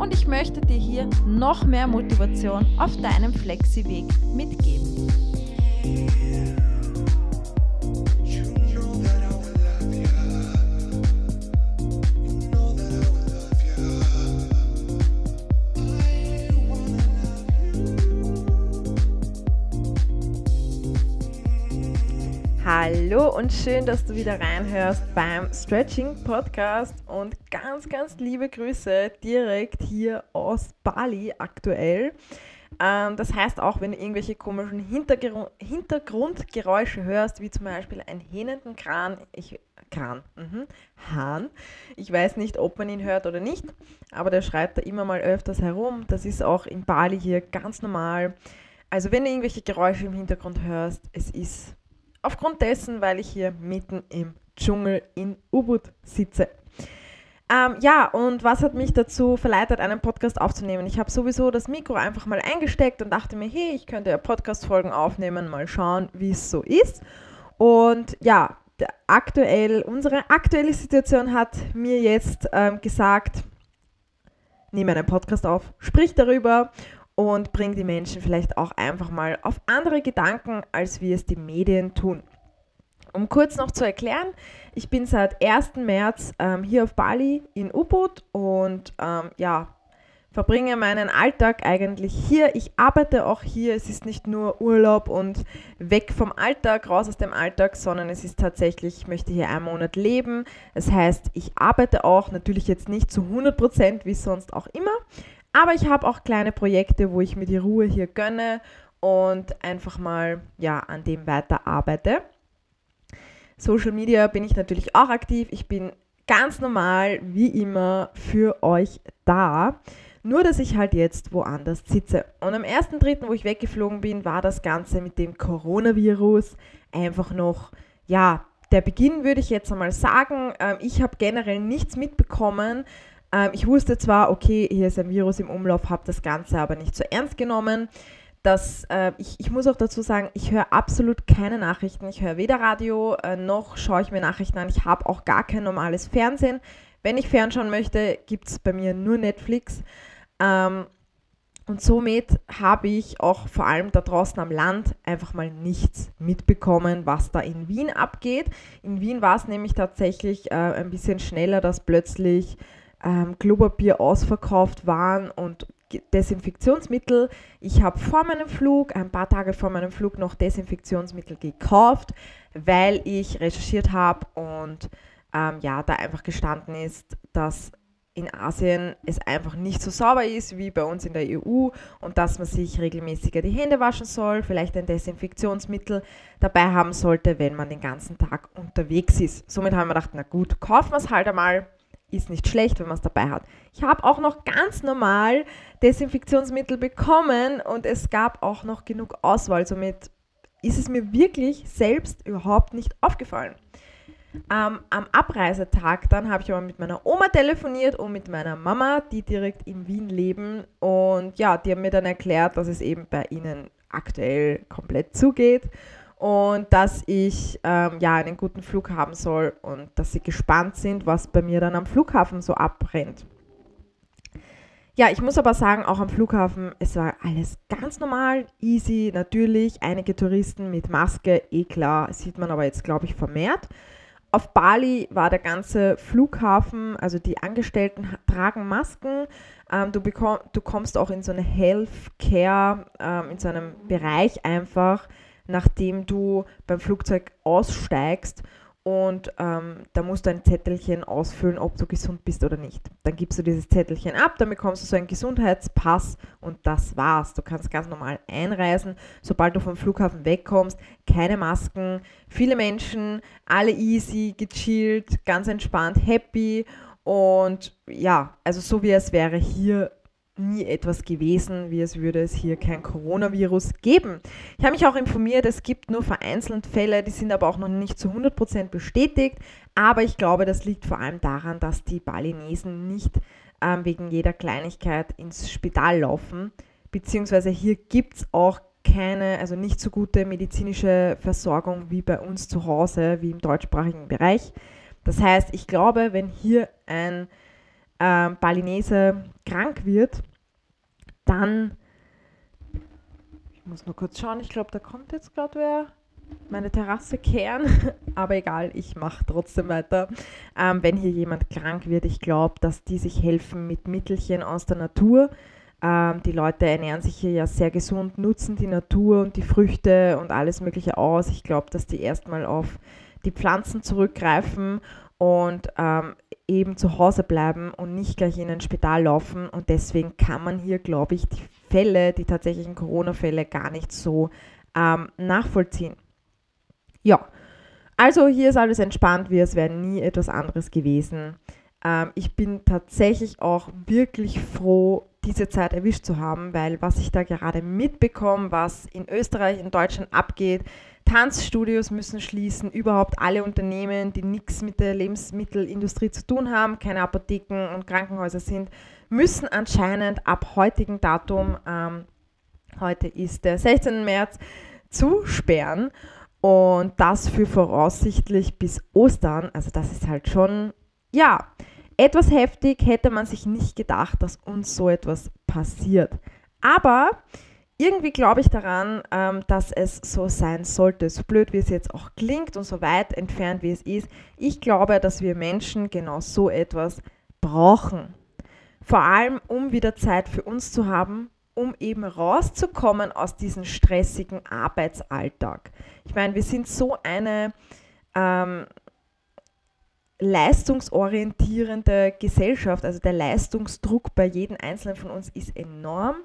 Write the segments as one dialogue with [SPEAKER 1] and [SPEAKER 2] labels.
[SPEAKER 1] und ich möchte dir hier noch mehr Motivation auf deinem Flexi-Weg mitgeben. Hallo und schön, dass du wieder reinhörst beim Stretching Podcast und ganz, ganz liebe Grüße direkt hier aus Bali aktuell. Ähm, das heißt auch, wenn du irgendwelche komischen Hintergru Hintergrundgeräusche hörst, wie zum Beispiel einen hähnenden Kran, ich, Kran, mhm, Hahn. Ich weiß nicht, ob man ihn hört oder nicht, aber der schreit da immer mal öfters herum. Das ist auch in Bali hier ganz normal. Also wenn du irgendwelche Geräusche im Hintergrund hörst, es ist Aufgrund dessen, weil ich hier mitten im Dschungel in Ubud sitze. Ähm, ja, und was hat mich dazu verleitet, einen Podcast aufzunehmen? Ich habe sowieso das Mikro einfach mal eingesteckt und dachte mir, hey, ich könnte ja Podcast-Folgen aufnehmen, mal schauen, wie es so ist. Und ja, aktuell, unsere aktuelle Situation hat mir jetzt ähm, gesagt, nehme einen Podcast auf, sprich darüber und bring die Menschen vielleicht auch einfach mal auf andere Gedanken, als wie es die Medien tun. Um kurz noch zu erklären, ich bin seit 1. März ähm, hier auf Bali in Ubud und ähm, ja, verbringe meinen Alltag eigentlich hier. Ich arbeite auch hier. Es ist nicht nur Urlaub und weg vom Alltag, raus aus dem Alltag, sondern es ist tatsächlich, ich möchte hier einen Monat leben. Das heißt, ich arbeite auch, natürlich jetzt nicht zu 100 Prozent, wie sonst auch immer, aber ich habe auch kleine Projekte, wo ich mir die Ruhe hier gönne und einfach mal ja, an dem weiter arbeite. Social Media bin ich natürlich auch aktiv. Ich bin ganz normal, wie immer, für euch da. Nur, dass ich halt jetzt woanders sitze. Und am 1.3., wo ich weggeflogen bin, war das Ganze mit dem Coronavirus einfach noch, ja, der Beginn würde ich jetzt einmal sagen. Ähm, ich habe generell nichts mitbekommen. Ähm, ich wusste zwar, okay, hier ist ein Virus im Umlauf, habe das Ganze aber nicht so ernst genommen. Das, äh, ich, ich muss auch dazu sagen, ich höre absolut keine Nachrichten. Ich höre weder Radio äh, noch schaue ich mir Nachrichten an. Ich habe auch gar kein normales Fernsehen. Wenn ich fernschauen möchte, gibt es bei mir nur Netflix. Ähm, und somit habe ich auch vor allem da draußen am Land einfach mal nichts mitbekommen, was da in Wien abgeht. In Wien war es nämlich tatsächlich äh, ein bisschen schneller, dass plötzlich ähm, Klopapier ausverkauft waren und Desinfektionsmittel. Ich habe vor meinem Flug, ein paar Tage vor meinem Flug, noch Desinfektionsmittel gekauft, weil ich recherchiert habe und ähm, ja, da einfach gestanden ist, dass in Asien es einfach nicht so sauber ist wie bei uns in der EU und dass man sich regelmäßiger die Hände waschen soll, vielleicht ein Desinfektionsmittel dabei haben sollte, wenn man den ganzen Tag unterwegs ist. Somit haben wir gedacht, na gut, kaufen wir es halt einmal ist nicht schlecht, wenn man es dabei hat. Ich habe auch noch ganz normal Desinfektionsmittel bekommen und es gab auch noch genug Auswahl. Somit ist es mir wirklich selbst überhaupt nicht aufgefallen. Ähm, am Abreisetag dann habe ich aber mit meiner Oma telefoniert und mit meiner Mama, die direkt in Wien leben. Und ja, die haben mir dann erklärt, dass es eben bei ihnen aktuell komplett zugeht und dass ich ähm, ja einen guten Flug haben soll und dass sie gespannt sind, was bei mir dann am Flughafen so abbrennt. Ja, ich muss aber sagen, auch am Flughafen, es war alles ganz normal, easy, natürlich. Einige Touristen mit Maske, eh klar, sieht man aber jetzt, glaube ich, vermehrt. Auf Bali war der ganze Flughafen, also die Angestellten tragen Masken. Ähm, du, bekomm, du kommst auch in so eine Healthcare, ähm, in so einem Bereich einfach, nachdem du beim Flugzeug aussteigst und ähm, da musst du ein Zettelchen ausfüllen, ob du gesund bist oder nicht. Dann gibst du dieses Zettelchen ab, dann bekommst du so einen Gesundheitspass und das war's. Du kannst ganz normal einreisen, sobald du vom Flughafen wegkommst, keine Masken, viele Menschen, alle easy, gechillt, ganz entspannt, happy und ja, also so wie es wäre hier nie etwas gewesen, wie es würde es hier kein Coronavirus geben. Ich habe mich auch informiert, es gibt nur vereinzelt Fälle, die sind aber auch noch nicht zu 100% bestätigt, aber ich glaube, das liegt vor allem daran, dass die Balinesen nicht ähm, wegen jeder Kleinigkeit ins Spital laufen, beziehungsweise hier gibt es auch keine, also nicht so gute medizinische Versorgung wie bei uns zu Hause, wie im deutschsprachigen Bereich. Das heißt, ich glaube, wenn hier ein ähm, Balinese krank wird, dann, ich muss nur kurz schauen, ich glaube, da kommt jetzt gerade wer meine Terrasse kehren, aber egal, ich mache trotzdem weiter. Ähm, wenn hier jemand krank wird, ich glaube, dass die sich helfen mit Mittelchen aus der Natur. Ähm, die Leute ernähren sich hier ja sehr gesund, nutzen die Natur und die Früchte und alles Mögliche aus. Ich glaube, dass die erstmal auf die Pflanzen zurückgreifen und ähm, eben zu Hause bleiben und nicht gleich in ein Spital laufen. Und deswegen kann man hier, glaube ich, die Fälle, die tatsächlichen Corona-Fälle, gar nicht so ähm, nachvollziehen. Ja, also hier ist alles entspannt, wie es wäre nie etwas anderes gewesen. Ähm, ich bin tatsächlich auch wirklich froh, diese Zeit erwischt zu haben, weil was ich da gerade mitbekomme, was in Österreich, in Deutschland abgeht, Tanzstudios müssen schließen, überhaupt alle Unternehmen, die nichts mit der Lebensmittelindustrie zu tun haben, keine Apotheken und Krankenhäuser sind, müssen anscheinend ab heutigen Datum, ähm, heute ist der 16. März, zusperren. Und das für voraussichtlich bis Ostern. Also das ist halt schon, ja, etwas heftig. Hätte man sich nicht gedacht, dass uns so etwas passiert. Aber irgendwie glaube ich daran, ähm, dass es so sein sollte. So blöd wie es jetzt auch klingt und so weit entfernt wie es ist. Ich glaube, dass wir Menschen genau so etwas brauchen. Vor allem, um wieder Zeit für uns zu haben um eben rauszukommen aus diesem stressigen Arbeitsalltag. Ich meine, wir sind so eine ähm, leistungsorientierende Gesellschaft, also der Leistungsdruck bei jedem Einzelnen von uns ist enorm.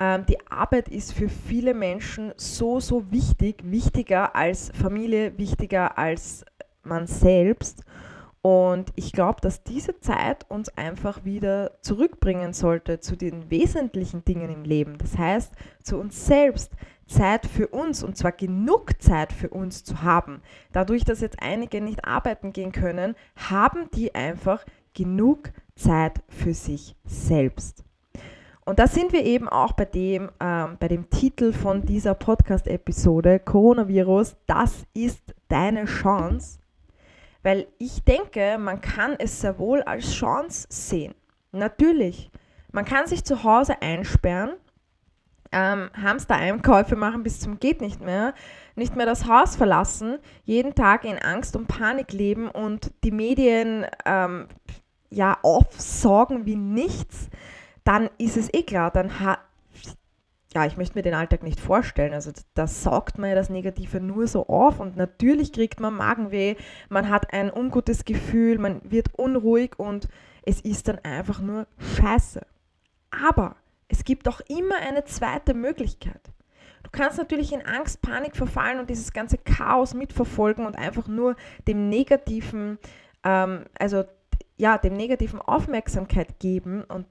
[SPEAKER 1] Ähm, die Arbeit ist für viele Menschen so, so wichtig, wichtiger als Familie, wichtiger als man selbst. Und ich glaube, dass diese Zeit uns einfach wieder zurückbringen sollte zu den wesentlichen Dingen im Leben. Das heißt, zu uns selbst, Zeit für uns und zwar genug Zeit für uns zu haben. Dadurch, dass jetzt einige nicht arbeiten gehen können, haben die einfach genug Zeit für sich selbst. Und da sind wir eben auch bei dem, ähm, bei dem Titel von dieser Podcast-Episode, Coronavirus, das ist deine Chance weil ich denke, man kann es sehr wohl als Chance sehen. Natürlich, man kann sich zu Hause einsperren, ähm, Hamster-Einkäufe machen bis zum geht nicht mehr, nicht mehr das Haus verlassen, jeden Tag in Angst und Panik leben und die Medien ähm, ja aufsaugen wie nichts, dann ist es eh klar, dann hat ja, ich möchte mir den Alltag nicht vorstellen. Also da saugt man ja das Negative nur so auf und natürlich kriegt man Magenweh, man hat ein ungutes Gefühl, man wird unruhig und es ist dann einfach nur scheiße. Aber es gibt auch immer eine zweite Möglichkeit. Du kannst natürlich in Angst, Panik verfallen und dieses ganze Chaos mitverfolgen und einfach nur dem negativen, ähm, also ja, dem negativen Aufmerksamkeit geben und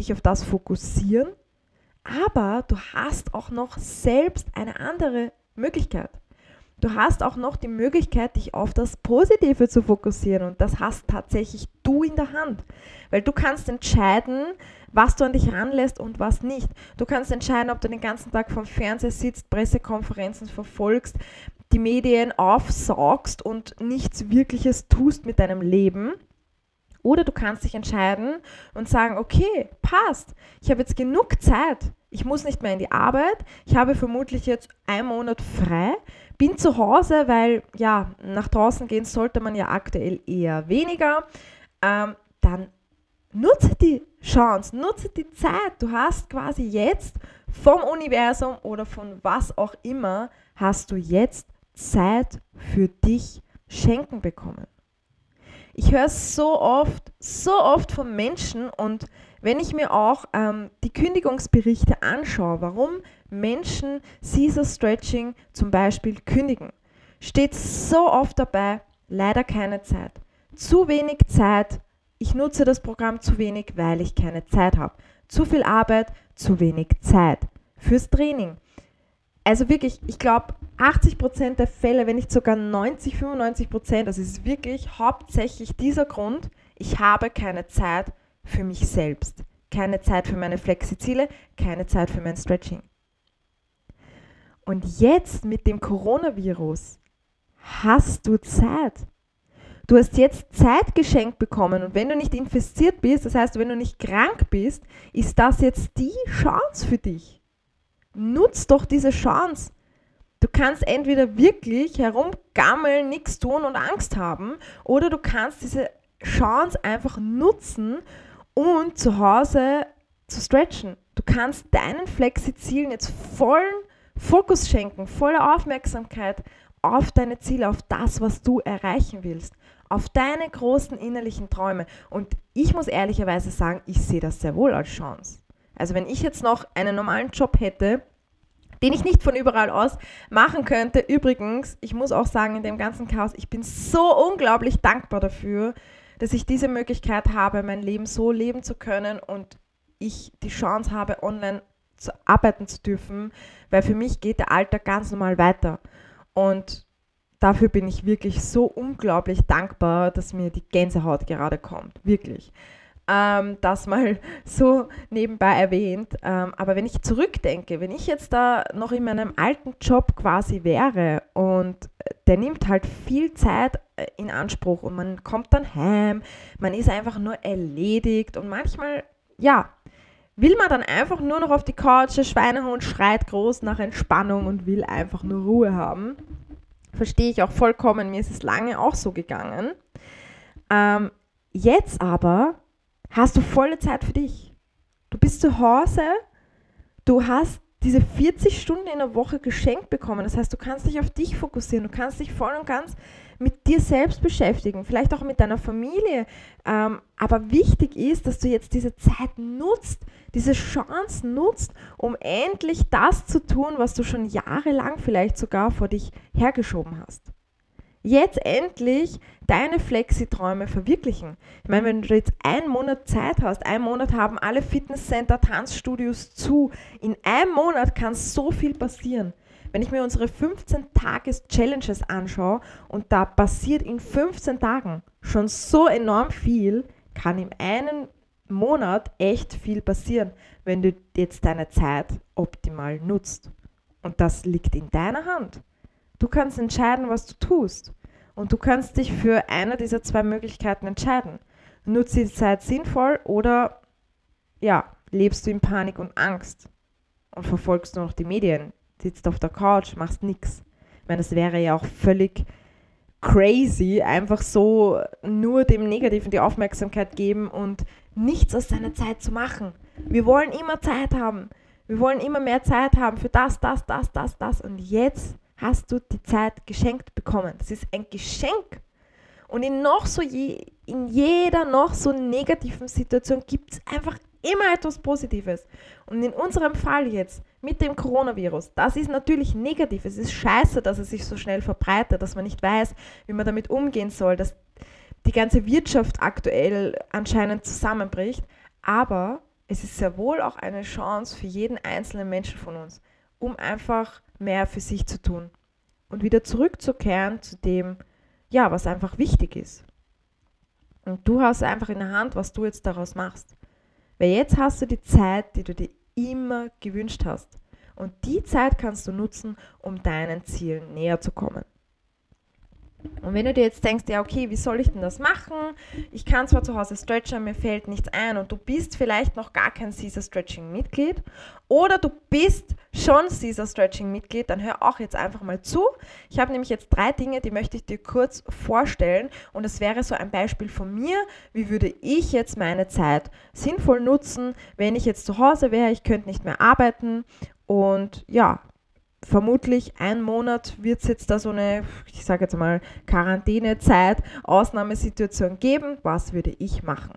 [SPEAKER 1] dich auf das fokussieren aber du hast auch noch selbst eine andere Möglichkeit. Du hast auch noch die Möglichkeit, dich auf das Positive zu fokussieren und das hast tatsächlich du in der Hand, weil du kannst entscheiden, was du an dich ranlässt und was nicht. Du kannst entscheiden, ob du den ganzen Tag vom Fernseher sitzt, Pressekonferenzen verfolgst, die Medien aufsaugst und nichts Wirkliches tust mit deinem Leben oder du kannst dich entscheiden und sagen, okay, passt, ich habe jetzt genug Zeit, ich muss nicht mehr in die Arbeit, ich habe vermutlich jetzt einen Monat frei, bin zu Hause, weil ja, nach draußen gehen sollte man ja aktuell eher weniger, ähm, dann nutze die Chance, nutze die Zeit. Du hast quasi jetzt vom Universum oder von was auch immer, hast du jetzt Zeit für dich schenken bekommen. Ich höre so oft, so oft von Menschen und wenn ich mir auch ähm, die Kündigungsberichte anschaue, warum Menschen Caesar Stretching zum Beispiel kündigen, steht so oft dabei, leider keine Zeit. Zu wenig Zeit. Ich nutze das Programm zu wenig, weil ich keine Zeit habe. Zu viel Arbeit, zu wenig Zeit fürs Training. Also wirklich, ich glaube, 80% der Fälle, wenn nicht sogar 90, 95%, das ist wirklich hauptsächlich dieser Grund, ich habe keine Zeit für mich selbst. Keine Zeit für meine Flexiziele, keine Zeit für mein Stretching. Und jetzt mit dem Coronavirus hast du Zeit. Du hast jetzt Zeit geschenkt bekommen und wenn du nicht infiziert bist, das heißt, wenn du nicht krank bist, ist das jetzt die Chance für dich. Nutz doch diese Chance. Du kannst entweder wirklich herumgammeln, nichts tun und Angst haben, oder du kannst diese Chance einfach nutzen und zu Hause zu stretchen. Du kannst deinen Flexi-Zielen jetzt vollen Fokus schenken, volle Aufmerksamkeit auf deine Ziele, auf das, was du erreichen willst, auf deine großen innerlichen Träume. Und ich muss ehrlicherweise sagen, ich sehe das sehr wohl als Chance. Also wenn ich jetzt noch einen normalen Job hätte, den ich nicht von überall aus machen könnte. Übrigens, ich muss auch sagen, in dem ganzen Chaos, ich bin so unglaublich dankbar dafür, dass ich diese Möglichkeit habe, mein Leben so leben zu können und ich die Chance habe, online zu arbeiten zu dürfen, weil für mich geht der Alltag ganz normal weiter. Und dafür bin ich wirklich so unglaublich dankbar, dass mir die Gänsehaut gerade kommt. Wirklich. Ähm, das mal so nebenbei erwähnt. Ähm, aber wenn ich zurückdenke, wenn ich jetzt da noch in meinem alten Job quasi wäre und der nimmt halt viel Zeit äh, in Anspruch und man kommt dann heim, man ist einfach nur erledigt und manchmal, ja, will man dann einfach nur noch auf die Couch, der Schweinehund schreit groß nach Entspannung und will einfach nur Ruhe haben. Verstehe ich auch vollkommen, mir ist es lange auch so gegangen. Ähm, jetzt aber hast du volle Zeit für dich. Du bist zu Hause, du hast diese 40 Stunden in der Woche geschenkt bekommen. Das heißt, du kannst dich auf dich fokussieren, du kannst dich voll und ganz mit dir selbst beschäftigen, vielleicht auch mit deiner Familie. Ähm, aber wichtig ist, dass du jetzt diese Zeit nutzt, diese Chance nutzt, um endlich das zu tun, was du schon jahrelang vielleicht sogar vor dich hergeschoben hast jetzt endlich deine Flexi-Träume verwirklichen. Ich meine, wenn du jetzt einen Monat Zeit hast, einen Monat haben alle Fitnesscenter, Tanzstudios zu, in einem Monat kann so viel passieren. Wenn ich mir unsere 15-Tages-Challenges anschaue und da passiert in 15 Tagen schon so enorm viel, kann in einem Monat echt viel passieren, wenn du jetzt deine Zeit optimal nutzt. Und das liegt in deiner Hand. Du kannst entscheiden, was du tust. Und du kannst dich für eine dieser zwei Möglichkeiten entscheiden. Nutze die Zeit sinnvoll oder ja, lebst du in Panik und Angst und verfolgst nur noch die Medien, sitzt auf der Couch, machst nichts. Ich meine, das wäre ja auch völlig crazy, einfach so nur dem Negativen die Aufmerksamkeit geben und nichts aus seiner Zeit zu machen. Wir wollen immer Zeit haben. Wir wollen immer mehr Zeit haben für das, das, das, das, das. Und jetzt hast du die Zeit geschenkt bekommen. Das ist ein Geschenk. Und in noch so je, in jeder noch so negativen Situation gibt es einfach immer etwas Positives. Und in unserem Fall jetzt mit dem Coronavirus, das ist natürlich negativ. Es ist scheiße, dass es sich so schnell verbreitet, dass man nicht weiß, wie man damit umgehen soll, dass die ganze Wirtschaft aktuell anscheinend zusammenbricht. Aber es ist sehr wohl auch eine Chance für jeden einzelnen Menschen von uns, um einfach mehr für sich zu tun und wieder zurückzukehren zu dem, ja, was einfach wichtig ist. Und du hast einfach in der Hand, was du jetzt daraus machst. Weil jetzt hast du die Zeit, die du dir immer gewünscht hast. Und die Zeit kannst du nutzen, um deinen Zielen näher zu kommen. Und wenn du dir jetzt denkst, ja, okay, wie soll ich denn das machen? Ich kann zwar zu Hause stretchen, mir fällt nichts ein und du bist vielleicht noch gar kein Caesar Stretching Mitglied oder du bist schon Caesar Stretching Mitglied, dann hör auch jetzt einfach mal zu. Ich habe nämlich jetzt drei Dinge, die möchte ich dir kurz vorstellen und das wäre so ein Beispiel von mir, wie würde ich jetzt meine Zeit sinnvoll nutzen, wenn ich jetzt zu Hause wäre, ich könnte nicht mehr arbeiten und ja, vermutlich ein Monat wird es jetzt da so eine, ich sage jetzt mal, Quarantänezeit, Ausnahmesituation geben. Was würde ich machen?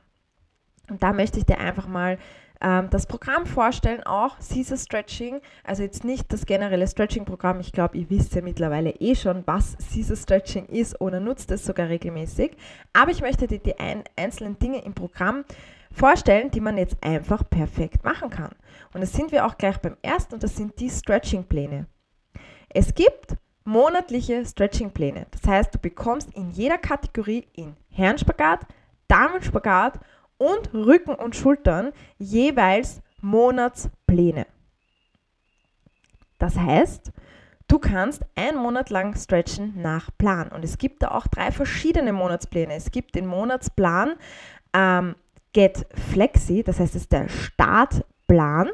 [SPEAKER 1] Und da möchte ich dir einfach mal ähm, das Programm vorstellen, auch Caesar Stretching. Also jetzt nicht das generelle Stretching-Programm. Ich glaube, ihr wisst ja mittlerweile eh schon, was Caesar Stretching ist oder nutzt es sogar regelmäßig. Aber ich möchte dir die ein, einzelnen Dinge im Programm vorstellen, die man jetzt einfach perfekt machen kann. Und das sind wir auch gleich beim ersten und das sind die Stretching-Pläne. Es gibt monatliche Stretching-Pläne. Das heißt, du bekommst in jeder Kategorie in Herrenspagat, Damenspagat und Rücken und Schultern jeweils Monatspläne. Das heißt, du kannst einen Monat lang stretchen nach Plan. Und es gibt da auch drei verschiedene Monatspläne. Es gibt den Monatsplan ähm, Get Flexi, das heißt, es ist der Startplan.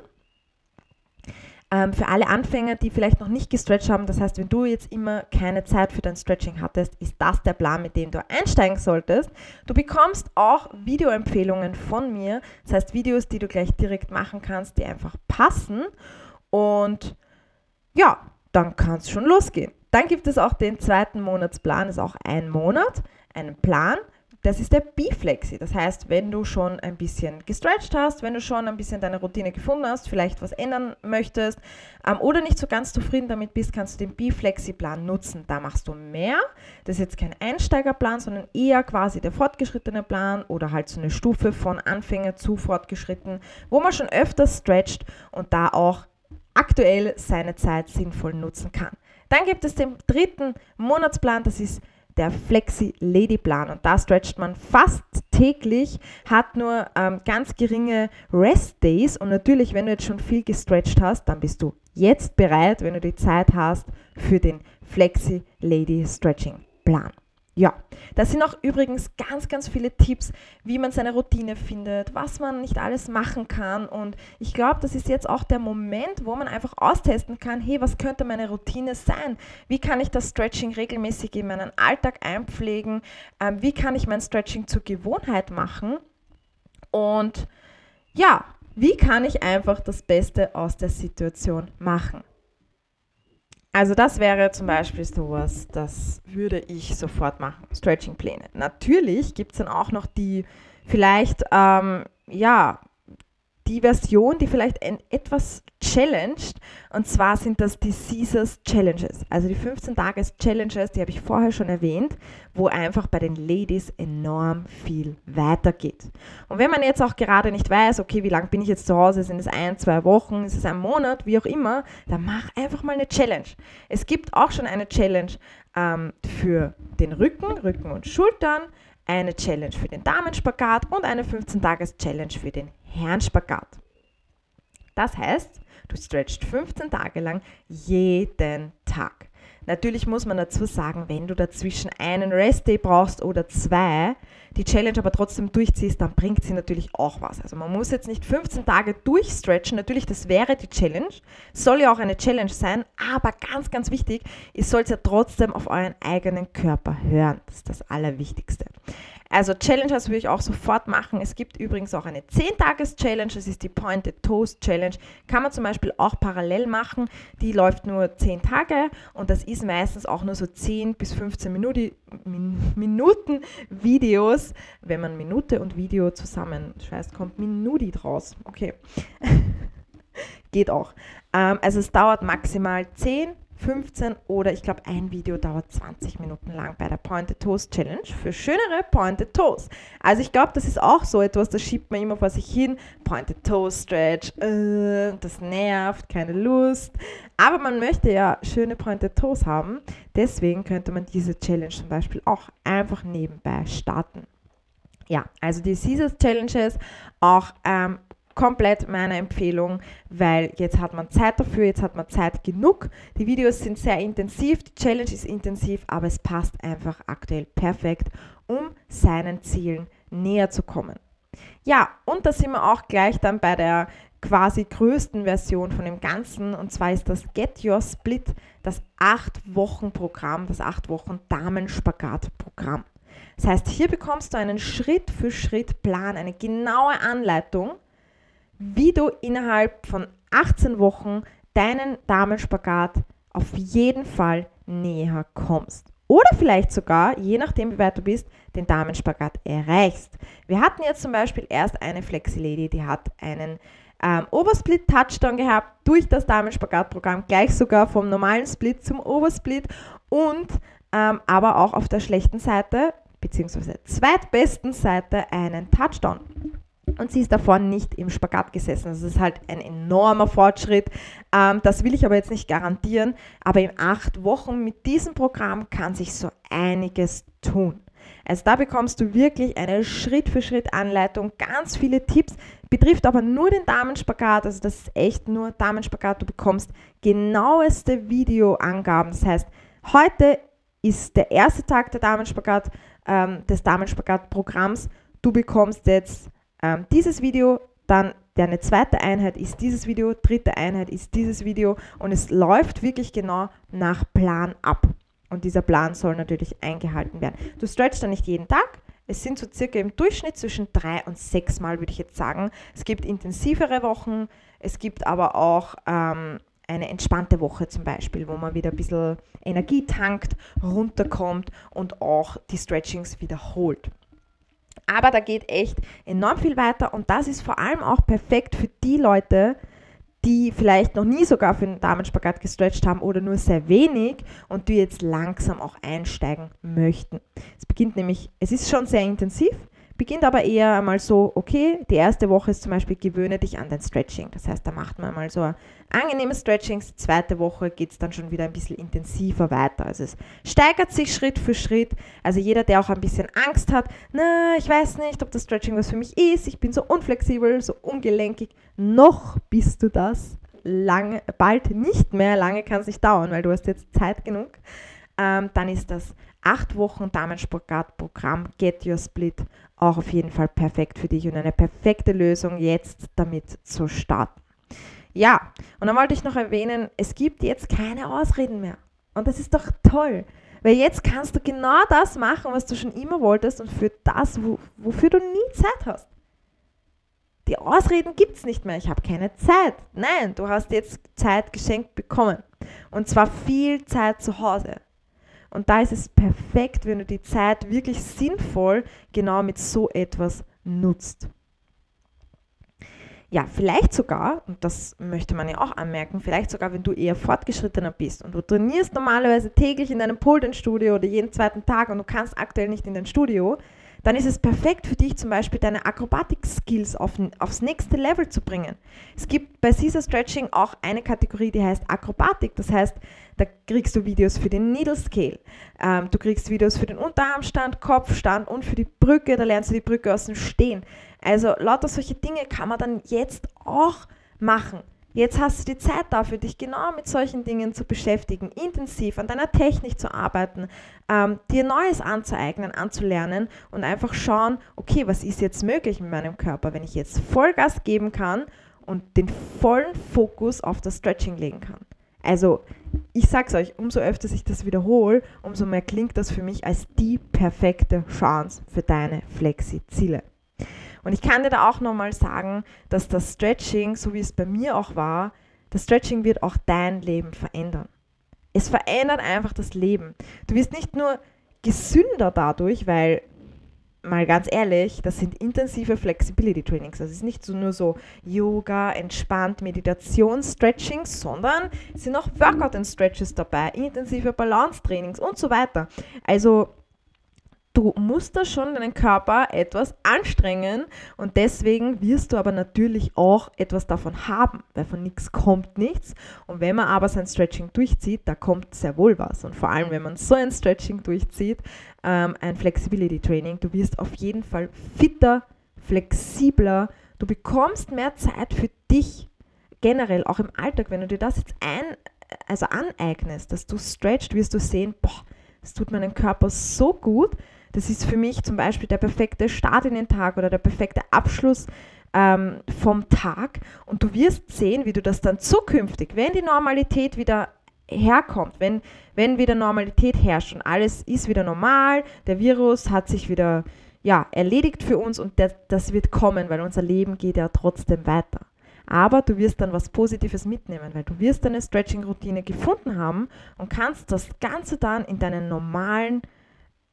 [SPEAKER 1] Ähm, für alle Anfänger, die vielleicht noch nicht gestretcht haben, das heißt, wenn du jetzt immer keine Zeit für dein Stretching hattest, ist das der Plan, mit dem du einsteigen solltest. Du bekommst auch Videoempfehlungen von mir, das heißt Videos, die du gleich direkt machen kannst, die einfach passen. Und ja, dann kann es schon losgehen. Dann gibt es auch den zweiten Monatsplan, ist auch ein Monat, einen Plan das ist der B-Flexi. Das heißt, wenn du schon ein bisschen gestretched hast, wenn du schon ein bisschen deine Routine gefunden hast, vielleicht was ändern möchtest ähm, oder nicht so ganz zufrieden damit bist, kannst du den B-Flexi-Plan nutzen. Da machst du mehr. Das ist jetzt kein Einsteigerplan, sondern eher quasi der fortgeschrittene Plan oder halt so eine Stufe von Anfänger zu fortgeschritten, wo man schon öfters stretcht und da auch aktuell seine Zeit sinnvoll nutzen kann. Dann gibt es den dritten Monatsplan, das ist der Flexi Lady Plan. Und da stretcht man fast täglich, hat nur ähm, ganz geringe Rest Days. Und natürlich, wenn du jetzt schon viel gestretcht hast, dann bist du jetzt bereit, wenn du die Zeit hast, für den Flexi Lady Stretching Plan. Ja, das sind auch übrigens ganz, ganz viele Tipps, wie man seine Routine findet, was man nicht alles machen kann. Und ich glaube, das ist jetzt auch der Moment, wo man einfach austesten kann, hey, was könnte meine Routine sein? Wie kann ich das Stretching regelmäßig in meinen Alltag einpflegen? Ähm, wie kann ich mein Stretching zur Gewohnheit machen? Und ja, wie kann ich einfach das Beste aus der Situation machen? Also das wäre zum Beispiel sowas, das würde ich sofort machen. Stretching-Pläne. Natürlich gibt es dann auch noch die vielleicht, ähm, ja, die Version, die vielleicht etwas challenged. Und zwar sind das die Caesars Challenges. Also die 15 Tages Challenges, die habe ich vorher schon erwähnt, wo einfach bei den Ladies enorm viel weitergeht. Und wenn man jetzt auch gerade nicht weiß, okay, wie lange bin ich jetzt zu Hause, sind es ein, zwei Wochen, ist es ein Monat, wie auch immer, dann mach einfach mal eine Challenge. Es gibt auch schon eine Challenge ähm, für den Rücken, Rücken und Schultern eine Challenge für den Damenspagat und eine 15-Tages-Challenge für den Herrenspagat. Das heißt, du stretchst 15 Tage lang jeden Tag. Natürlich muss man dazu sagen, wenn du dazwischen einen Rest-Day brauchst oder zwei, die Challenge aber trotzdem durchziehst, dann bringt sie natürlich auch was. Also man muss jetzt nicht 15 Tage durchstretchen, natürlich, das wäre die Challenge, soll ja auch eine Challenge sein, aber ganz, ganz wichtig, ihr sollt ja trotzdem auf euren eigenen Körper hören. Das ist das Allerwichtigste. Also Challenges würde ich auch sofort machen. Es gibt übrigens auch eine 10-Tages-Challenge, das ist die Pointed Toast Challenge. Kann man zum Beispiel auch parallel machen. Die läuft nur 10 Tage und das ist meistens auch nur so 10 bis 15 Minuten, Minuten Videos. Wenn man Minute und Video zusammenschweißt, kommt Minudi draus. Okay. Geht auch. Ähm, also es dauert maximal 10 15 oder ich glaube, ein Video dauert 20 Minuten lang bei der Pointed Toast Challenge für schönere Pointed Toes. Also ich glaube, das ist auch so etwas, das schiebt man immer vor sich hin. Pointed Toes Stretch, äh, das nervt, keine Lust. Aber man möchte ja schöne Pointed Toes haben. Deswegen könnte man diese Challenge zum Beispiel auch einfach nebenbei starten. Ja, also die Caesars Challenges auch ähm, komplett meine Empfehlung, weil jetzt hat man Zeit dafür, jetzt hat man Zeit genug. Die Videos sind sehr intensiv, die Challenge ist intensiv, aber es passt einfach aktuell perfekt, um seinen Zielen näher zu kommen. Ja, und da sind wir auch gleich dann bei der quasi größten Version von dem Ganzen und zwar ist das Get Your Split, das 8-Wochen-Programm, das 8-Wochen-Damenspagat-Programm. Das heißt, hier bekommst du einen Schritt-für-Schritt-Plan, eine genaue Anleitung, wie du innerhalb von 18 Wochen deinen Damenspagat auf jeden Fall näher kommst. Oder vielleicht sogar, je nachdem wie weit du bist, den Damenspagat erreichst. Wir hatten jetzt zum Beispiel erst eine Flexi-Lady, die hat einen ähm, Obersplit-Touchdown gehabt durch das Damenspagat-Programm, gleich sogar vom normalen Split zum Obersplit und ähm, aber auch auf der schlechten Seite, beziehungsweise zweitbesten Seite einen Touchdown. Und sie ist davor nicht im Spagat gesessen. Das ist halt ein enormer Fortschritt. Ähm, das will ich aber jetzt nicht garantieren. Aber in acht Wochen mit diesem Programm kann sich so einiges tun. Also da bekommst du wirklich eine Schritt-für-Schritt-Anleitung, ganz viele Tipps, betrifft aber nur den Damenspagat, also das ist echt nur Damenspagat. Du bekommst genaueste Videoangaben. Das heißt, heute ist der erste Tag der Damenspagat, ähm, des Damenspagat-Programms. Du bekommst jetzt ähm, dieses Video, dann deine zweite Einheit ist dieses Video, dritte Einheit ist dieses Video und es läuft wirklich genau nach Plan ab. Und dieser Plan soll natürlich eingehalten werden. Du stretchst dann nicht jeden Tag. Es sind so circa im Durchschnitt zwischen drei und sechs Mal, würde ich jetzt sagen. Es gibt intensivere Wochen, es gibt aber auch ähm, eine entspannte Woche zum Beispiel, wo man wieder ein bisschen Energie tankt, runterkommt und auch die Stretchings wiederholt. Aber da geht echt enorm viel weiter und das ist vor allem auch perfekt für die Leute, die vielleicht noch nie sogar für einen Damenspagat gestretcht haben oder nur sehr wenig und die jetzt langsam auch einsteigen möchten. Es beginnt nämlich, es ist schon sehr intensiv, beginnt aber eher einmal so, okay, die erste Woche ist zum Beispiel, gewöhne dich an dein Stretching. Das heißt, da macht man mal so angenehme Stretchings. Die zweite Woche geht es dann schon wieder ein bisschen intensiver weiter. Also es steigert sich Schritt für Schritt. Also jeder, der auch ein bisschen Angst hat, na, ich weiß nicht, ob das Stretching was für mich ist, ich bin so unflexibel, so ungelenkig, noch bist du das. Lange, bald nicht mehr, lange kann es nicht dauern, weil du hast jetzt Zeit genug. Ähm, dann ist das acht Wochen Damensportprogramm Get Your Split auch auf jeden Fall perfekt für dich und eine perfekte Lösung jetzt damit zu starten. Ja, und dann wollte ich noch erwähnen, es gibt jetzt keine Ausreden mehr. Und das ist doch toll, weil jetzt kannst du genau das machen, was du schon immer wolltest und für das, wo, wofür du nie Zeit hast. Die Ausreden gibt es nicht mehr. Ich habe keine Zeit. Nein, du hast jetzt Zeit geschenkt bekommen. Und zwar viel Zeit zu Hause. Und da ist es perfekt, wenn du die Zeit wirklich sinnvoll genau mit so etwas nutzt. Ja, vielleicht sogar, und das möchte man ja auch anmerken, vielleicht sogar, wenn du eher fortgeschrittener bist und du trainierst normalerweise täglich in deinem Pole-Studio oder jeden zweiten Tag und du kannst aktuell nicht in dein Studio, dann ist es perfekt für dich zum Beispiel deine Akrobatik-Skills auf, aufs nächste Level zu bringen. Es gibt bei Caesar Stretching auch eine Kategorie, die heißt Akrobatik. Das heißt, da kriegst du Videos für den Needle Scale, ähm, du kriegst Videos für den Unterarmstand, Kopfstand und für die Brücke, da lernst du die Brücke aus dem Stehen. Also lauter solche Dinge kann man dann jetzt auch machen. Jetzt hast du die Zeit dafür, dich genau mit solchen Dingen zu beschäftigen, intensiv an deiner Technik zu arbeiten, ähm, dir Neues anzueignen, anzulernen und einfach schauen, okay, was ist jetzt möglich mit meinem Körper, wenn ich jetzt Vollgas geben kann und den vollen Fokus auf das Stretching legen kann. Also ich sag's euch, umso öfter ich das wiederhole, umso mehr klingt das für mich als die perfekte Chance für deine Flexi-Ziele. Und ich kann dir da auch nochmal sagen, dass das Stretching, so wie es bei mir auch war, das Stretching wird auch dein Leben verändern. Es verändert einfach das Leben. Du wirst nicht nur gesünder dadurch, weil, mal ganz ehrlich, das sind intensive Flexibility Trainings. Das ist nicht so nur so Yoga, entspannt, Meditation, Stretching, sondern es sind auch Workout and Stretches dabei, intensive Balance Trainings und so weiter. Also du musst da schon deinen Körper etwas anstrengen und deswegen wirst du aber natürlich auch etwas davon haben, weil von nichts kommt nichts. Und wenn man aber sein Stretching durchzieht, da kommt sehr wohl was. Und vor allem, wenn man so ein Stretching durchzieht, ähm, ein Flexibility Training, du wirst auf jeden Fall fitter, flexibler, du bekommst mehr Zeit für dich generell, auch im Alltag, wenn du dir das jetzt ein, also aneignest, dass du stretchst, wirst du sehen, boah, es tut meinem Körper so gut, das ist für mich zum Beispiel der perfekte Start in den Tag oder der perfekte Abschluss ähm, vom Tag. Und du wirst sehen, wie du das dann zukünftig, wenn die Normalität wieder herkommt, wenn, wenn wieder Normalität herrscht und alles ist wieder normal, der Virus hat sich wieder ja, erledigt für uns und der, das wird kommen, weil unser Leben geht ja trotzdem weiter. Aber du wirst dann was Positives mitnehmen, weil du wirst deine Stretching-Routine gefunden haben und kannst das Ganze dann in deinen normalen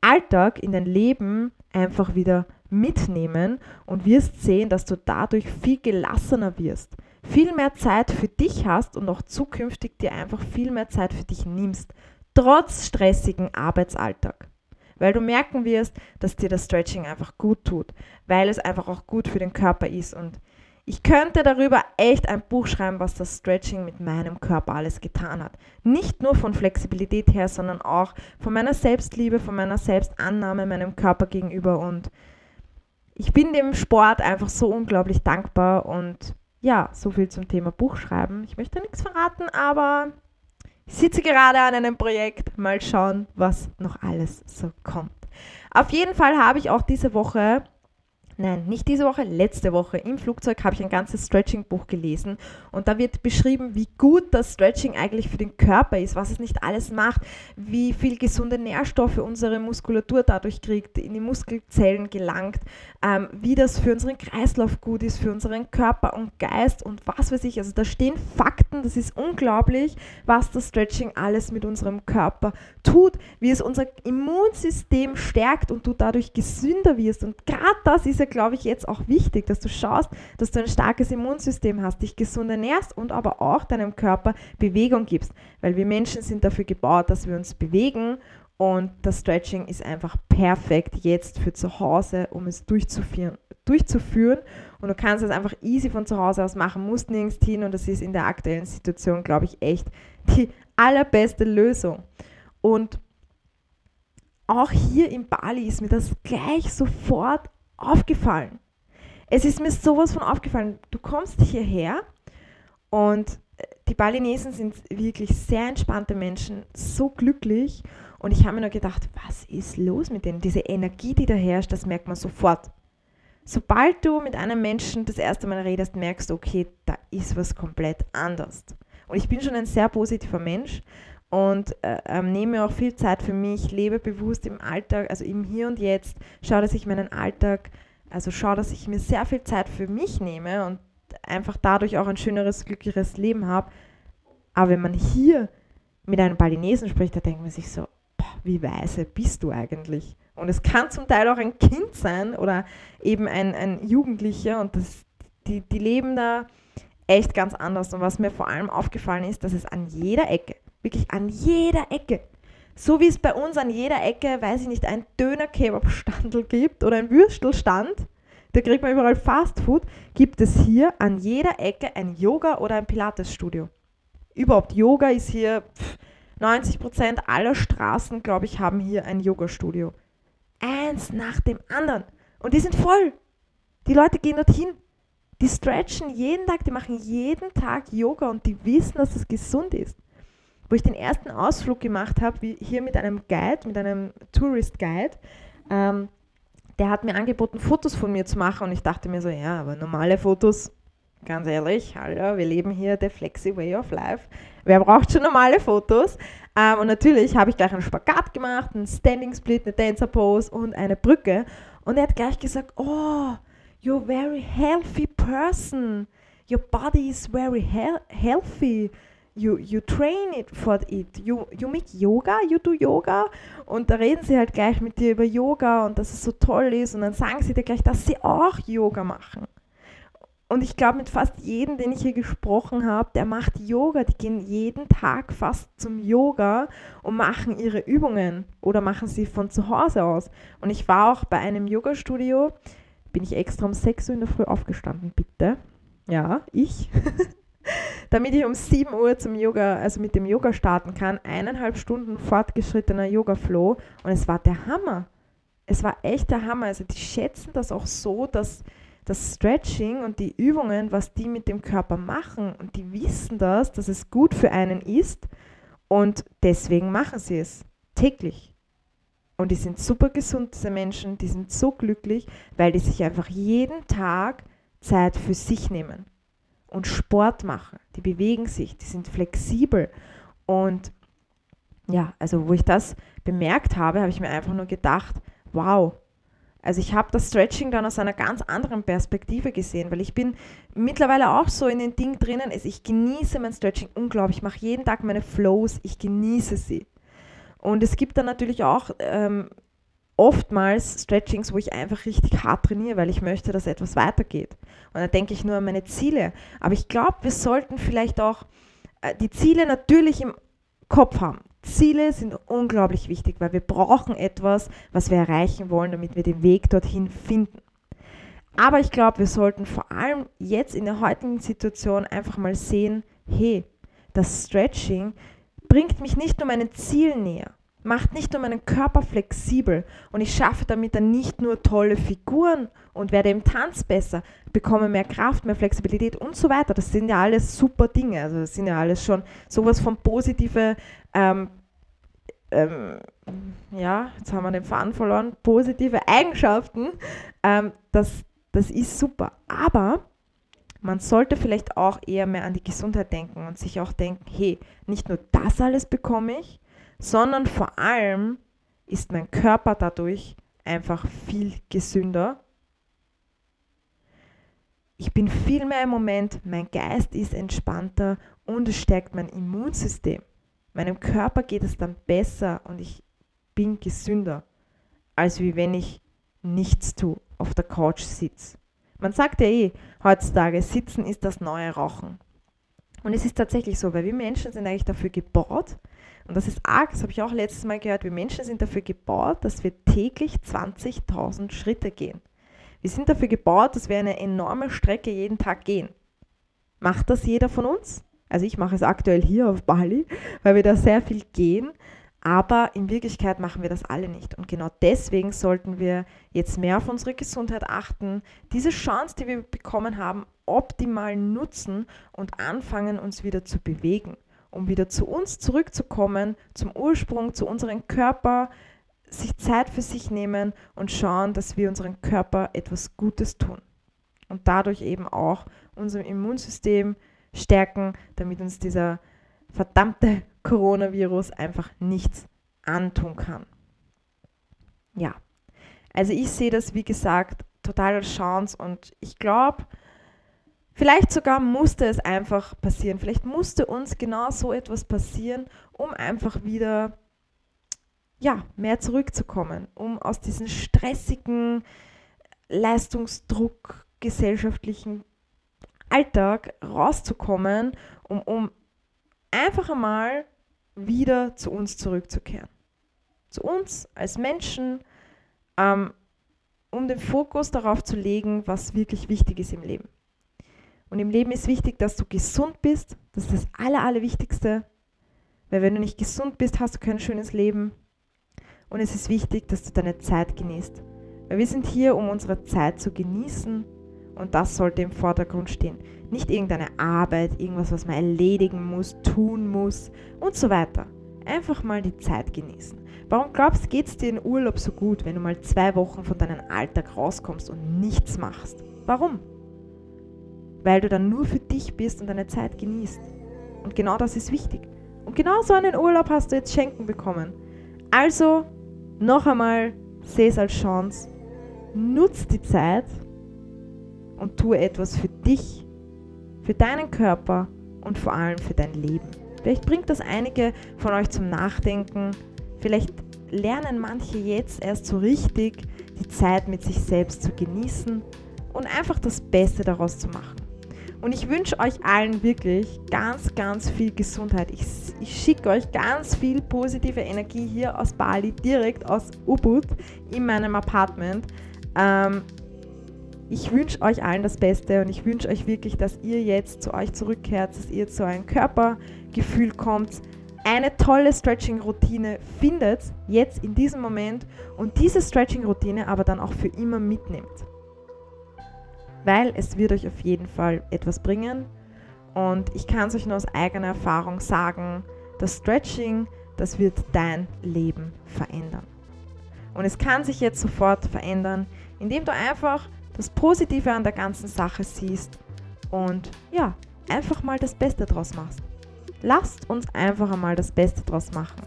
[SPEAKER 1] Alltag, in dein Leben einfach wieder mitnehmen und wirst sehen, dass du dadurch viel gelassener wirst, viel mehr Zeit für dich hast und auch zukünftig dir einfach viel mehr Zeit für dich nimmst, trotz stressigen Arbeitsalltag. weil du merken wirst, dass dir das Stretching einfach gut tut, weil es einfach auch gut für den Körper ist. Und ich könnte darüber echt ein Buch schreiben, was das Stretching mit meinem Körper alles getan hat. Nicht nur von Flexibilität her, sondern auch von meiner Selbstliebe, von meiner Selbstannahme meinem Körper gegenüber. Und ich bin dem Sport einfach so unglaublich dankbar. Und ja, so viel zum Thema Buchschreiben. Ich möchte nichts verraten, aber ich sitze gerade an einem Projekt. Mal schauen, was noch alles so kommt. Auf jeden Fall habe ich auch diese Woche Nein, nicht diese Woche, letzte Woche im Flugzeug habe ich ein ganzes Stretching-Buch gelesen und da wird beschrieben, wie gut das Stretching eigentlich für den Körper ist, was es nicht alles macht, wie viel gesunde Nährstoffe unsere Muskulatur dadurch kriegt, in die Muskelzellen gelangt, ähm, wie das für unseren Kreislauf gut ist, für unseren Körper und Geist und was weiß ich. Also da stehen Fakten, das ist unglaublich, was das Stretching alles mit unserem Körper tut, wie es unser Immunsystem stärkt und du dadurch gesünder wirst und gerade das ist ja glaube ich, jetzt auch wichtig, dass du schaust, dass du ein starkes Immunsystem hast, dich gesund ernährst und aber auch deinem Körper Bewegung gibst. Weil wir Menschen sind dafür gebaut, dass wir uns bewegen und das Stretching ist einfach perfekt jetzt für zu Hause, um es durchzuführen. durchzuführen. Und du kannst es einfach easy von zu Hause aus machen, musst nirgends hin und das ist in der aktuellen Situation, glaube ich, echt die allerbeste Lösung. Und auch hier in Bali ist mir das gleich sofort aufgefallen. Es ist mir sowas von aufgefallen. Du kommst hierher und äh, die Balinesen sind wirklich sehr entspannte Menschen, so glücklich. Und ich habe mir nur gedacht, was ist los mit denen? Diese Energie, die da herrscht, das merkt man sofort. Sobald du mit einem Menschen das erste Mal redest, merkst du, okay, da ist was komplett anders. Und ich bin schon ein sehr positiver Mensch und äh, ähm, nehme auch viel Zeit für mich, lebe bewusst im Alltag, also im Hier und Jetzt, schaue, dass ich meinen Alltag, also schaue, dass ich mir sehr viel Zeit für mich nehme und einfach dadurch auch ein schöneres, glücklicheres Leben habe. Aber wenn man hier mit einem Balinesen spricht, da denkt man sich so, boah, wie weise bist du eigentlich? Und es kann zum Teil auch ein Kind sein oder eben ein, ein Jugendlicher und das, die, die leben da echt ganz anders. Und was mir vor allem aufgefallen ist, dass es an jeder Ecke, Wirklich an jeder Ecke. So wie es bei uns an jeder Ecke, weiß ich nicht, ein Döner-Kebab-Standel gibt oder ein Würstelstand, da kriegt man überall Fastfood, gibt es hier an jeder Ecke ein Yoga- oder ein Pilates-Studio. Überhaupt, Yoga ist hier, pff, 90% aller Straßen, glaube ich, haben hier ein Yoga-Studio. Eins nach dem anderen. Und die sind voll. Die Leute gehen dorthin. Die stretchen jeden Tag, die machen jeden Tag Yoga und die wissen, dass es gesund ist wo ich den ersten Ausflug gemacht habe, wie hier mit einem Guide, mit einem Tourist Guide. Ähm, der hat mir angeboten, Fotos von mir zu machen und ich dachte mir so, ja, aber normale Fotos, ganz ehrlich, hallo, wir leben hier the flexi way of life. Wer braucht schon normale Fotos? Ähm, und natürlich habe ich gleich einen Spagat gemacht, einen Standing Split, eine Dancer Pose und eine Brücke. Und er hat gleich gesagt, oh, you're a very healthy person. Your body is very he healthy you, you train it for it. You, you make yoga, you do yoga. Und da reden sie halt gleich mit dir über Yoga und dass es so toll ist. Und dann sagen sie dir gleich, dass sie auch Yoga machen. Und ich glaube, mit fast jedem, den ich hier gesprochen habe, der macht Yoga. Die gehen jeden Tag fast zum Yoga und machen ihre Übungen oder machen sie von zu Hause aus. Und ich war auch bei einem Yoga-Studio, bin ich extra um 6 Uhr in der Früh aufgestanden, bitte. Ja, ich. damit ich um 7 Uhr zum Yoga, also mit dem Yoga starten kann. Eineinhalb Stunden fortgeschrittener Yoga-Flow und es war der Hammer. Es war echt der Hammer. Also die schätzen das auch so, dass das Stretching und die Übungen, was die mit dem Körper machen und die wissen das, dass es gut für einen ist und deswegen machen sie es täglich. Und die sind super gesund, diese Menschen, die sind so glücklich, weil die sich einfach jeden Tag Zeit für sich nehmen und Sport machen. Die bewegen sich, die sind flexibel. Und ja, also wo ich das bemerkt habe, habe ich mir einfach nur gedacht, wow. Also ich habe das Stretching dann aus einer ganz anderen Perspektive gesehen, weil ich bin mittlerweile auch so in den Ding drinnen. Also ich genieße mein Stretching unglaublich. Ich mache jeden Tag meine Flows, ich genieße sie. Und es gibt dann natürlich auch ähm, oftmals Stretchings, wo ich einfach richtig hart trainiere, weil ich möchte, dass etwas weitergeht. Und da denke ich nur an meine Ziele. Aber ich glaube, wir sollten vielleicht auch äh, die Ziele natürlich im Kopf haben. Ziele sind unglaublich wichtig, weil wir brauchen etwas, was wir erreichen wollen, damit wir den Weg dorthin finden. Aber ich glaube, wir sollten vor allem jetzt in der heutigen Situation einfach mal sehen, hey, das Stretching bringt mich nicht nur meinen Zielen näher, macht nicht nur meinen Körper flexibel und ich schaffe damit dann nicht nur tolle Figuren und werde im Tanz besser, bekomme mehr Kraft, mehr Flexibilität und so weiter. Das sind ja alles super Dinge. Also das sind ja alles schon sowas von positive, ähm, ähm, ja, jetzt haben wir den Faden verloren, positive Eigenschaften. Ähm, das, das ist super. Aber man sollte vielleicht auch eher mehr an die Gesundheit denken und sich auch denken, hey, nicht nur das alles bekomme ich, sondern vor allem ist mein Körper dadurch einfach viel gesünder. Ich bin viel mehr im Moment, mein Geist ist entspannter und es stärkt mein Immunsystem. Meinem Körper geht es dann besser und ich bin gesünder, als wie wenn ich nichts tue, auf der Couch sitze. Man sagt ja eh heutzutage, Sitzen ist das neue Rauchen. Und es ist tatsächlich so, weil wir Menschen sind eigentlich dafür gebaut, und das ist arg, das habe ich auch letztes Mal gehört, wir Menschen sind dafür gebaut, dass wir täglich 20.000 Schritte gehen. Wir sind dafür gebaut, dass wir eine enorme Strecke jeden Tag gehen. Macht das jeder von uns? Also ich mache es aktuell hier auf Bali, weil wir da sehr viel gehen. Aber in Wirklichkeit machen wir das alle nicht. Und genau deswegen sollten wir jetzt mehr auf unsere Gesundheit achten, diese Chance, die wir bekommen haben, optimal nutzen und anfangen, uns wieder zu bewegen, um wieder zu uns zurückzukommen, zum Ursprung, zu unserem Körper, sich Zeit für sich nehmen und schauen, dass wir unserem Körper etwas Gutes tun. Und dadurch eben auch unser Immunsystem stärken, damit uns dieser verdammte Coronavirus einfach nichts antun kann. Ja, also ich sehe das, wie gesagt, total als Chance und ich glaube, vielleicht sogar musste es einfach passieren. Vielleicht musste uns genau so etwas passieren, um einfach wieder ja, mehr zurückzukommen, um aus diesem stressigen Leistungsdruck gesellschaftlichen Alltag rauszukommen, um, um einfach einmal wieder zu uns zurückzukehren. Zu uns als Menschen, ähm, um den Fokus darauf zu legen, was wirklich wichtig ist im Leben. Und im Leben ist wichtig, dass du gesund bist. Das ist das Aller, Allerwichtigste. Weil wenn du nicht gesund bist, hast du kein schönes Leben. Und es ist wichtig, dass du deine Zeit genießt. Weil wir sind hier, um unsere Zeit zu genießen. Und das sollte im Vordergrund stehen. Nicht irgendeine Arbeit, irgendwas, was man erledigen muss, tun muss und so weiter. Einfach mal die Zeit genießen. Warum glaubst du, geht es dir in Urlaub so gut, wenn du mal zwei Wochen von deinem Alltag rauskommst und nichts machst? Warum? Weil du dann nur für dich bist und deine Zeit genießt. Und genau das ist wichtig. Und genau so einen Urlaub hast du jetzt schenken bekommen. Also, noch einmal, seh es als Chance. Nutz die Zeit und tue etwas für dich für deinen Körper und vor allem für dein Leben. Vielleicht bringt das einige von euch zum Nachdenken. Vielleicht lernen manche jetzt erst so richtig, die Zeit mit sich selbst zu genießen und einfach das Beste daraus zu machen. Und ich wünsche euch allen wirklich ganz, ganz viel Gesundheit. Ich, ich schicke euch ganz viel positive Energie hier aus Bali, direkt aus Ubud in meinem Apartment. Ähm, ich wünsche euch allen das Beste und ich wünsche euch wirklich, dass ihr jetzt zu euch zurückkehrt, dass ihr zu eurem Körpergefühl kommt, eine tolle Stretching-Routine findet, jetzt in diesem Moment und diese Stretching-Routine aber dann auch für immer mitnimmt. Weil es wird euch auf jeden Fall etwas bringen und ich kann es euch nur aus eigener Erfahrung sagen, das Stretching, das wird dein Leben verändern. Und es kann sich jetzt sofort verändern, indem du einfach das Positive an der ganzen Sache siehst und ja, einfach mal das Beste draus machst. Lasst uns einfach einmal das Beste draus machen.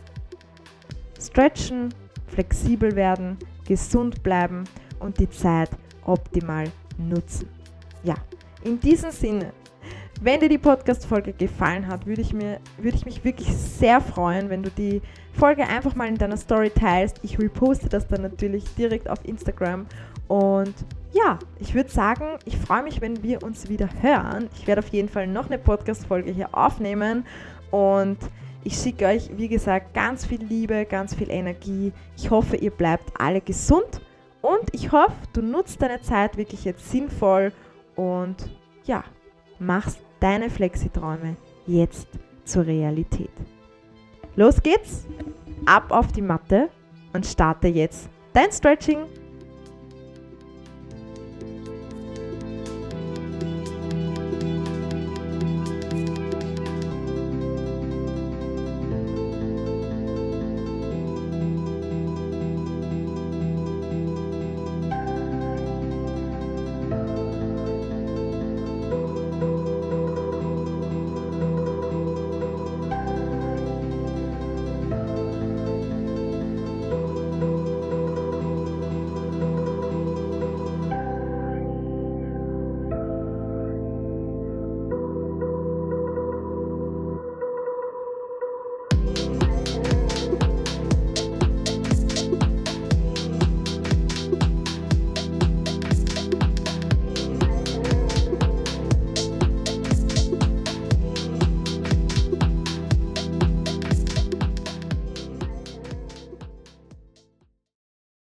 [SPEAKER 1] Stretchen, flexibel werden, gesund bleiben und die Zeit optimal nutzen. Ja, in diesem Sinne, wenn dir die Podcast-Folge gefallen hat, würde ich, würde ich mich wirklich sehr freuen, wenn du die Folge einfach mal in deiner Story teilst. Ich reposte das dann natürlich direkt auf Instagram und ja, ich würde sagen, ich freue mich, wenn wir uns wieder hören. Ich werde auf jeden Fall noch eine Podcast-Folge hier aufnehmen und Ich schicke euch, wie gesagt, ganz viel Liebe, ganz viel Energie. Ich hoffe, ihr bleibt alle gesund und ich hoffe, du nutzt deine Zeit wirklich jetzt sinnvoll und ja, machst deine Flexiträume jetzt zur Realität. Los geht's, ab auf die Matte und starte jetzt dein Stretching.